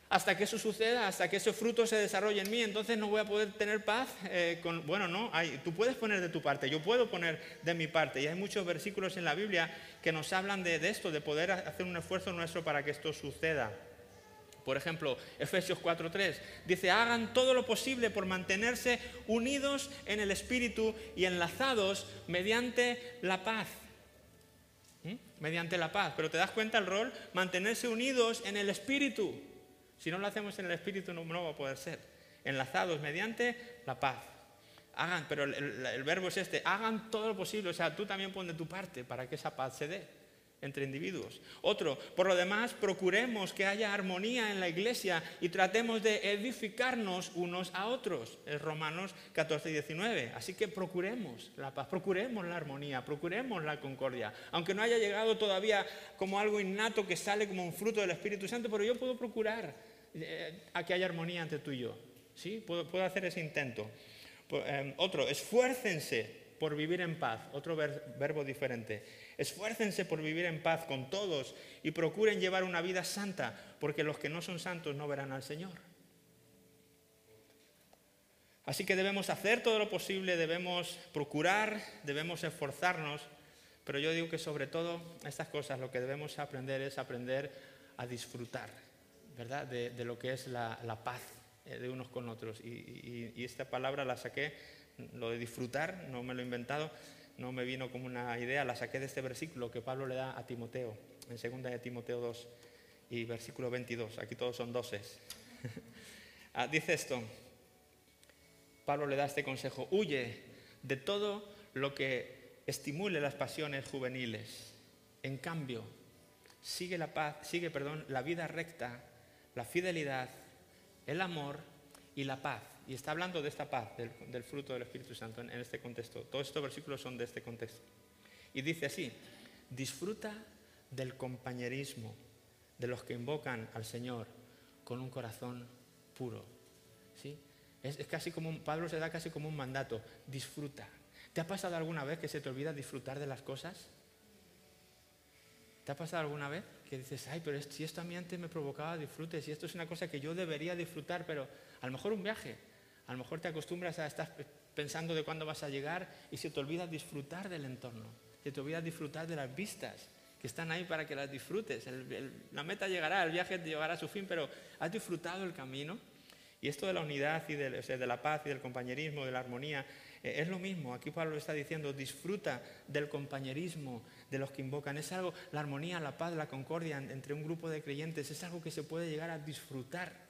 hasta que eso suceda, hasta que ese fruto se desarrolle en mí, entonces no voy a poder tener paz. Eh, bueno, no, hay, tú puedes poner de tu parte, yo puedo poner de mi parte. Y hay muchos versículos en la Biblia que nos hablan de, de esto, de poder hacer un esfuerzo nuestro para que esto suceda. Por ejemplo, Efesios 4.3 dice, hagan todo lo posible por mantenerse unidos en el Espíritu y enlazados mediante la paz. Mediante la paz. Pero te das cuenta el rol, mantenerse unidos en el Espíritu. Si no lo hacemos en el Espíritu no, va a poder ser. Enlazados mediante la paz. Hagan, pero el, el verbo es este, hagan todo lo posible. O sea, tú también pon de tu parte para que esa paz se dé entre individuos. Otro, por lo demás, procuremos que haya armonía en la iglesia y tratemos de edificarnos unos a otros. Es Romanos 14 y 19. Así que procuremos la paz, procuremos la armonía, procuremos la concordia. Aunque no haya llegado todavía como algo innato que sale como un fruto del Espíritu Santo, pero yo puedo procurar eh, a que haya armonía entre tú y yo. ¿Sí? Puedo, hacer ese intento. Eh, otro, esfuércense por vivir en paz. Otro verbo diferente Esfuércense por vivir en paz con todos y procuren llevar una vida santa, porque los que no son santos no verán al Señor. Así que debemos hacer todo lo posible, debemos procurar, debemos esforzarnos, pero yo digo que sobre todo estas cosas lo que debemos aprender es aprender a disfrutar, ¿verdad? De, lo que es la, paz eh, de unos con otros. y, esta palabra la saqué, lo de disfrutar, no me lo he inventado, no me vino como una idea, la saqué de este versículo que Pablo le da a Timoteo, en 2 de Timoteo 2 y versículo 22. Aquí todos son doses. Ah, dice esto, Pablo le da este consejo, huye de todo lo que estimule las pasiones juveniles. En cambio, sigue la paz, sigue, perdón, la vida recta, la fidelidad, el amor y la paz y está hablando de esta paz, del, fruto del Espíritu Santo en, este contexto. Todos estos versículos son de este contexto. Y dice así, disfruta del compañerismo de los que invocan al Señor con un corazón puro. ¿Sí? Es, casi como Pablo se da casi como un mandato, disfruta. ¿Te ha pasado alguna vez que se te olvida disfrutar de las cosas? ¿Te ha pasado alguna vez que dices, ay, pero si esto a mí antes me provocaba disfrute, si esto es una cosa que yo debería disfrutar, pero a lo mejor un viaje, a lo mejor te acostumbras a estar pensando de cuándo vas a llegar y se te olvida disfrutar del entorno, se te olvida disfrutar de las vistas que están ahí para que las disfrutes. la meta llegará, el viaje llegará a su fin, pero has disfrutado el camino. Y esto de la unidad y de, la paz y del compañerismo, de la armonía, eh, es lo mismo. Aquí Pablo está diciendo, disfruta del compañerismo de los que invocan. Es algo, la armonía, la paz, la concordia entre un grupo de creyentes, es algo que se puede llegar a disfrutar.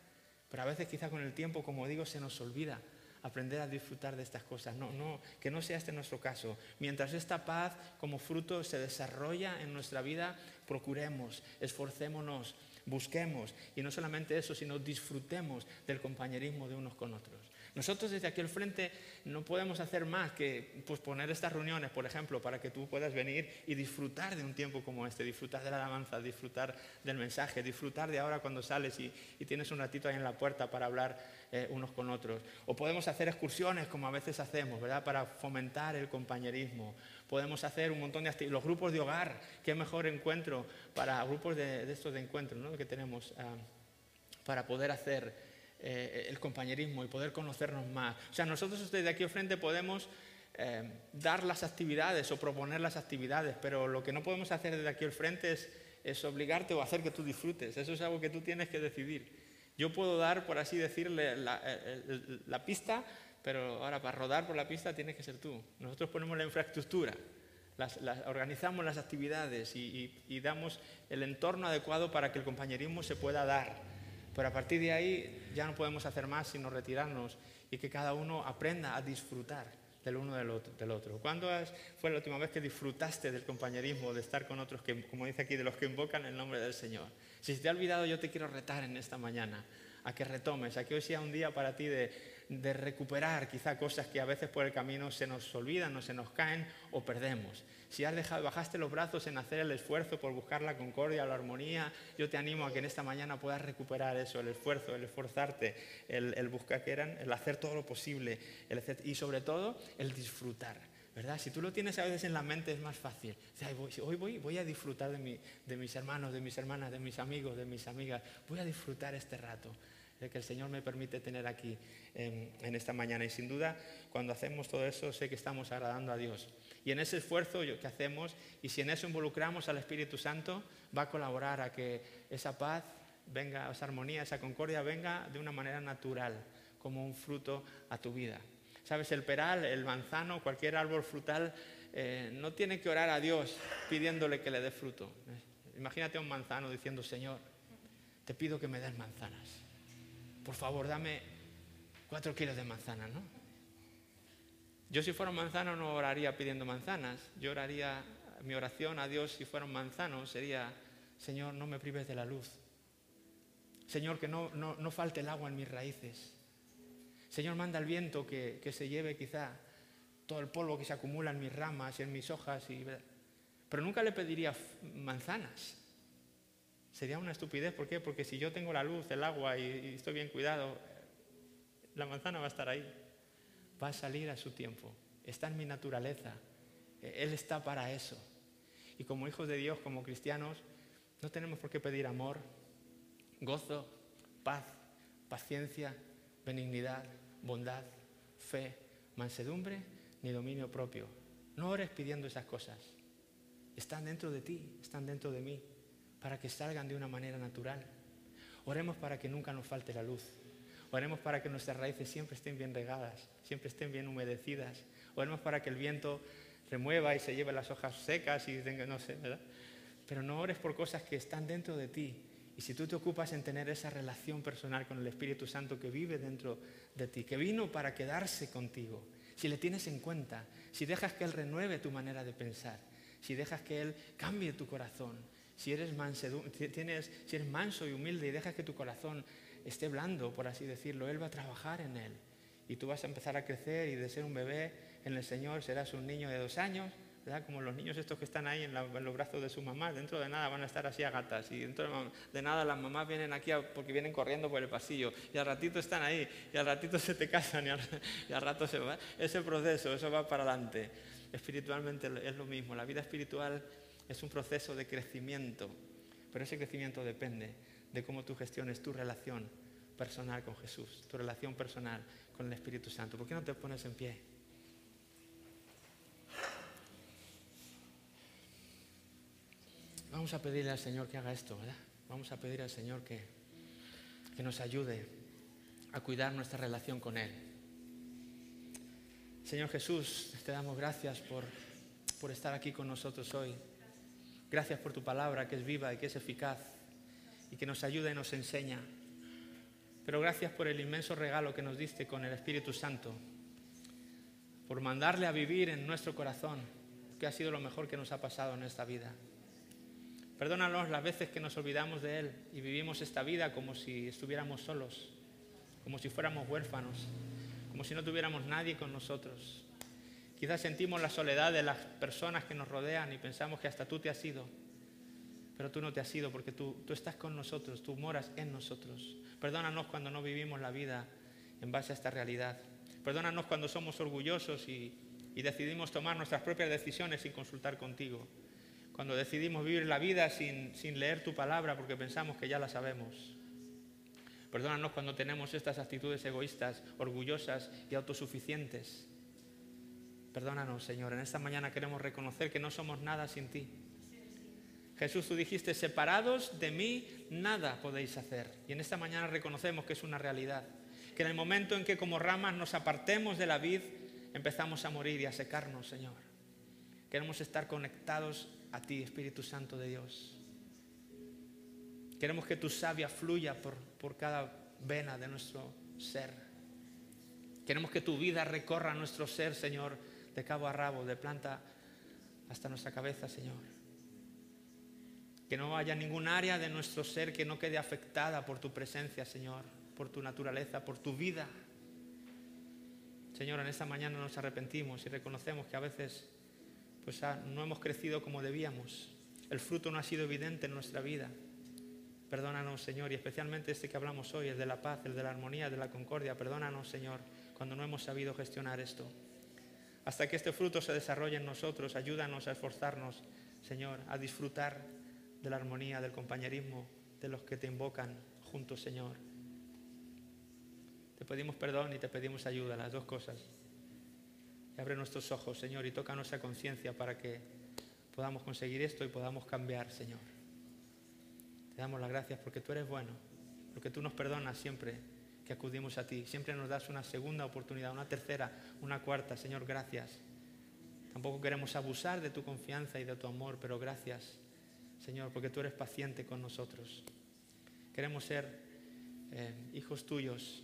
Pero a veces quizá con el tiempo, como digo, se nos olvida aprender a disfrutar de estas cosas. No, no, que no sea este nuestro caso. Mientras esta paz como fruto se desarrolla en nuestra vida, procuremos, esforcémonos, busquemos. Y no solamente eso, sino disfrutemos del compañerismo de unos con otros. Nosotros desde aquí al frente no podemos hacer más que posponer estas reuniones, por ejemplo, para que tú puedas venir y disfrutar de un tiempo como este, disfrutar de la alabanza, disfrutar del mensaje, disfrutar de ahora cuando sales y, tienes un ratito ahí en la puerta para hablar eh, unos con otros. O podemos hacer excursiones como a veces hacemos, ¿verdad? Para fomentar el compañerismo. Podemos hacer un montón de Los grupos de hogar, qué mejor encuentro para grupos de, estos de encuentro ¿no? que tenemos ah, para poder hacer eh, el compañerismo y poder conocernos más. O sea, nosotros desde aquí al frente podemos eh, dar las actividades o proponer las actividades, pero lo que no podemos hacer desde aquí al frente es, obligarte o hacer que tú disfrutes. Eso es algo que tú tienes que decidir. Yo puedo dar, por así decirle, la, la pista, pero ahora para rodar por la pista tienes que ser tú. Nosotros ponemos la infraestructura, las, organizamos las actividades y, damos el entorno adecuado para que el compañerismo se pueda dar. Pero a partir de ahí ya no podemos hacer más sino retirarnos y que cada uno aprenda a disfrutar del uno del otro. ¿Cuándo fue la última vez que disfrutaste del compañerismo, de estar con otros que, como dice aquí, de los que invocan el nombre del Señor? Si te ha olvidado, yo te quiero retar en esta mañana a que retomes, a que hoy sea un día para ti de, de recuperar quizá cosas que a veces por el camino se nos olvidan o se nos caen o perdemos. Si has dejado, bajaste los brazos en hacer el esfuerzo por buscar la concordia, la armonía, yo te animo a que en esta mañana puedas recuperar eso, el esfuerzo, el esforzarte, el, buscar que eran, el hacer todo lo posible y sobre todo el disfrutar. ¿verdad? Si tú lo tienes a veces en la mente es más fácil. hoy voy, voy a disfrutar de, de mis hermanos, de mis hermanas, de mis amigos, de mis amigas. Voy a disfrutar este rato que el Señor me permite tener aquí en, esta mañana. Y sin duda, cuando hacemos todo eso, sé que estamos agradando a Dios. Y en ese esfuerzo que hacemos, y si en eso involucramos al Espíritu Santo, va a colaborar a que esa paz venga, esa armonía, esa concordia venga de una manera natural, como un fruto a tu vida. Sabes, el peral, el manzano, cualquier árbol frutal, eh, no tiene que orar a Dios pidiéndole que le dé fruto. Imagínate a un manzano diciendo, Señor, te pido que me des manzanas por favor, dame cuatro kilos de manzana, ¿no? Yo si fuera un manzano no oraría pidiendo manzanas, yo oraría, mi oración a Dios si fuera un manzano sería, Señor, no me prives de la luz. Señor, que no, no, falte el agua en mis raíces. Señor, manda el viento que, que, se lleve quizá todo el polvo que se acumula en mis ramas y en mis hojas. Y... Pero nunca le pediría manzanas. Sería una estupidez, ¿por qué? Porque si yo tengo la luz, el agua y, estoy bien cuidado, la manzana va a estar ahí, va a salir a su tiempo, está en mi naturaleza, e, Él está para eso. Y como hijos de Dios, como cristianos, no tenemos por qué pedir amor, gozo, paz, paciencia, benignidad, bondad, fe, mansedumbre, ni dominio propio. No ores pidiendo esas cosas. Están dentro de ti, están dentro de mí para que salgan de una manera natural. Oremos para que nunca nos falte la luz. Oremos para que nuestras raíces siempre estén bien regadas, siempre estén bien humedecidas. Oremos para que el viento remueva y se lleve las hojas secas y tenga, no sé, ¿verdad? Pero no ores por cosas que están dentro de ti. Y si tú te ocupas en tener esa relación personal con el Espíritu Santo que vive dentro de ti, que vino para quedarse contigo, si le tienes en cuenta, si dejas que Él renueve tu manera de pensar, si dejas que Él cambie tu corazón, si eres, manso y humilde y dejas que tu corazón esté blando, por así decirlo, Él va a trabajar en él. Y tú vas a empezar a crecer y de ser un bebé en el Señor serás un niño de dos años, ¿verdad? Como los niños estos que están ahí en, los brazos de su mamá, dentro de nada van a estar así a gatas y dentro de nada las mamás vienen aquí porque vienen corriendo por el pasillo y al ratito están ahí y al ratito se te casan y al, rato se va. Ese proceso, eso va para adelante. Espiritualmente es lo mismo, la vida espiritual es un proceso de crecimiento, pero ese crecimiento depende de cómo tú gestiones tu relación personal con Jesús, tu relación personal con el Espíritu Santo. ¿Por qué no te pones en pie? Vamos a pedirle al Señor que haga esto, ¿verdad? Vamos a pedir al Señor que, que nos ayude a cuidar nuestra relación con Él. Señor Jesús, te damos gracias por, por estar aquí con nosotros hoy. Gracias por tu palabra que es viva y que es eficaz y que nos ayuda y nos enseña. Pero gracias por el inmenso regalo que nos diste con el Espíritu Santo, por mandarle a vivir en nuestro corazón, que ha sido lo mejor que nos ha pasado en esta vida. Perdónanos las veces que nos olvidamos de Él y vivimos esta vida como si estuviéramos solos, como si fuéramos huérfanos, como si no tuviéramos nadie con nosotros. Quizás sentimos la soledad de las personas que nos rodean y pensamos que hasta tú te has ido. Pero tú no te has ido porque tú, tú estás con nosotros, tú moras en nosotros. Perdónanos cuando no vivimos la vida en base a esta realidad. Perdónanos cuando somos orgullosos y, y decidimos tomar nuestras propias decisiones sin consultar contigo. Cuando decidimos vivir la vida sin, sin leer tu palabra porque pensamos que ya la sabemos. Perdónanos cuando tenemos estas actitudes egoístas, orgullosas y autosuficientes. Perdónanos, Señor. En esta mañana queremos reconocer que no somos nada sin ti. Jesús, tú dijiste, separados de mí, nada podéis hacer. Y en esta mañana reconocemos que es una realidad. Que en el momento en que como ramas nos apartemos de la vid, empezamos a morir y a secarnos, Señor. Queremos estar conectados a ti, Espíritu Santo de Dios. Queremos que tu savia fluya por, por cada vena de nuestro ser. Queremos que tu vida recorra nuestro ser, Señor, de cabo a rabo, de planta hasta nuestra cabeza, Señor. Que no haya ningún área de nuestro ser que no quede afectada por tu presencia, Señor, por tu naturaleza, por tu vida. Señor, en esta mañana nos arrepentimos y reconocemos que a veces pues, ah, no hemos crecido como debíamos. El fruto no ha sido evidente en nuestra vida. Perdónanos, Señor, y especialmente este que hablamos hoy, el de la paz, el de la armonía, el de la concordia. Perdónanos, Señor, cuando no hemos sabido gestionar esto. Hasta que este fruto se desarrolle en nosotros, ayúdanos a esforzarnos, Señor, a disfrutar de la armonía, del compañerismo, de los que te invocan juntos, Señor. Te pedimos perdón y te pedimos ayuda, las dos cosas. Y abre nuestros ojos, Señor, y toca nuestra conciencia para que podamos conseguir esto y podamos cambiar, Señor. Te damos las gracias porque tú eres bueno, porque tú nos perdonas siempre que acudimos a ti. Siempre nos das una segunda oportunidad, una tercera, una cuarta. Señor, gracias. Tampoco queremos abusar de tu confianza y de tu amor, pero gracias, Señor, porque tú eres paciente con nosotros. Queremos ser eh, hijos tuyos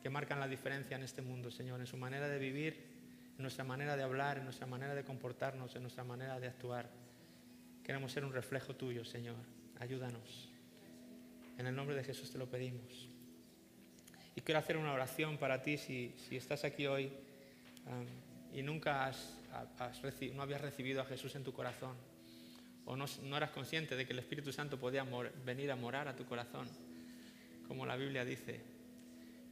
que marcan la diferencia en este mundo, Señor, en su manera de vivir, en nuestra manera de hablar, en nuestra manera de comportarnos, en nuestra manera de actuar. Queremos ser un reflejo tuyo, Señor. Ayúdanos. En el nombre de Jesús te lo pedimos. Y quiero hacer una oración para ti si, estás aquí hoy y nunca no habías recibido a Jesús en tu corazón o no, eras consciente de que el Espíritu Santo podía venir a morar a tu corazón, como la Biblia dice.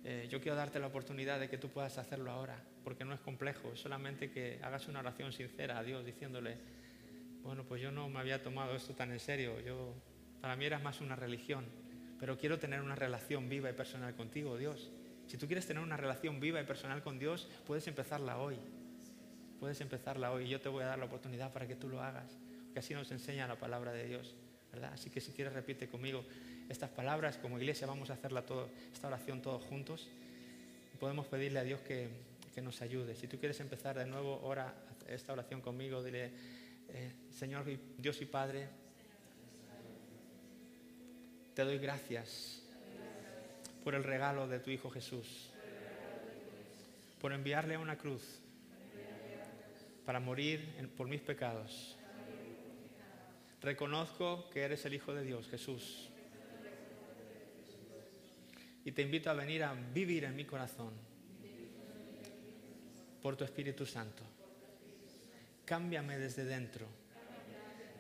Eh, yo quiero darte la oportunidad de que tú puedas hacerlo ahora, porque no es complejo, es solamente que hagas una oración sincera a Dios diciéndole, bueno, pues yo no me había tomado esto tan en serio. Yo, para mí era más una religión, pero quiero tener una relación viva y personal contigo, Dios. Si tú quieres tener una relación viva y personal con Dios, puedes empezarla hoy. Puedes empezarla hoy yo te voy a dar la oportunidad para que tú lo hagas, porque así nos enseña la palabra de Dios, ¿verdad? Así que si quieres repite conmigo estas palabras, como iglesia vamos a hacerla todo, esta oración todos juntos. podemos pedirle a Dios que, que nos ayude. Si tú quieres empezar de nuevo, ora esta oración conmigo, dile, eh, Señor Dios y Padre, te doy gracias por el regalo de tu Hijo Jesús, por enviarle a una cruz para morir por mis pecados. Reconozco que eres el Hijo de Dios, Jesús. Y te invito a venir a vivir en mi corazón por tu Espíritu Santo. Cámbiame desde dentro.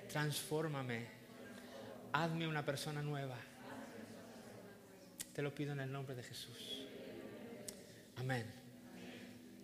Transfórmame. Hazme una persona nueva. Te lo pido en el nombre de Jesús. Amén.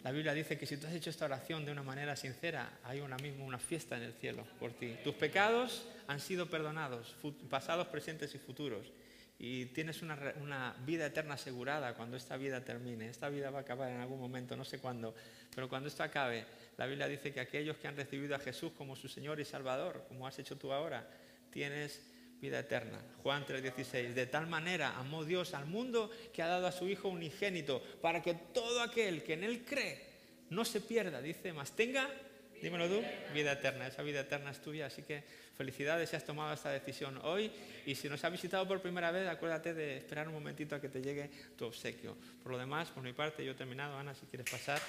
La Biblia dice que si tú has hecho esta oración de una manera sincera, hay una misma una fiesta en el cielo por ti. Tus pecados han sido perdonados, pasados, presentes y futuros. Y tienes una, una, vida eterna asegurada cuando esta vida termine. Esta vida va a acabar en algún momento, no sé cuándo, pero cuando esto acabe, la Biblia dice que aquellos que han recibido a Jesús como su Señor y Salvador, como has hecho tú ahora, tienes vida eterna. Juan 3:16. De tal manera amó Dios al mundo que ha dado a su Hijo unigénito para que todo aquel que en Él cree no se pierda, dice, más tenga, dímelo tú, vida eterna. Esa vida eterna es tuya, así que felicidades si has tomado esta decisión hoy. Y si nos has visitado por primera vez, acuérdate de esperar un momentito a que te llegue tu obsequio. Por lo demás, por mi parte, yo he terminado. Ana, si quieres pasar.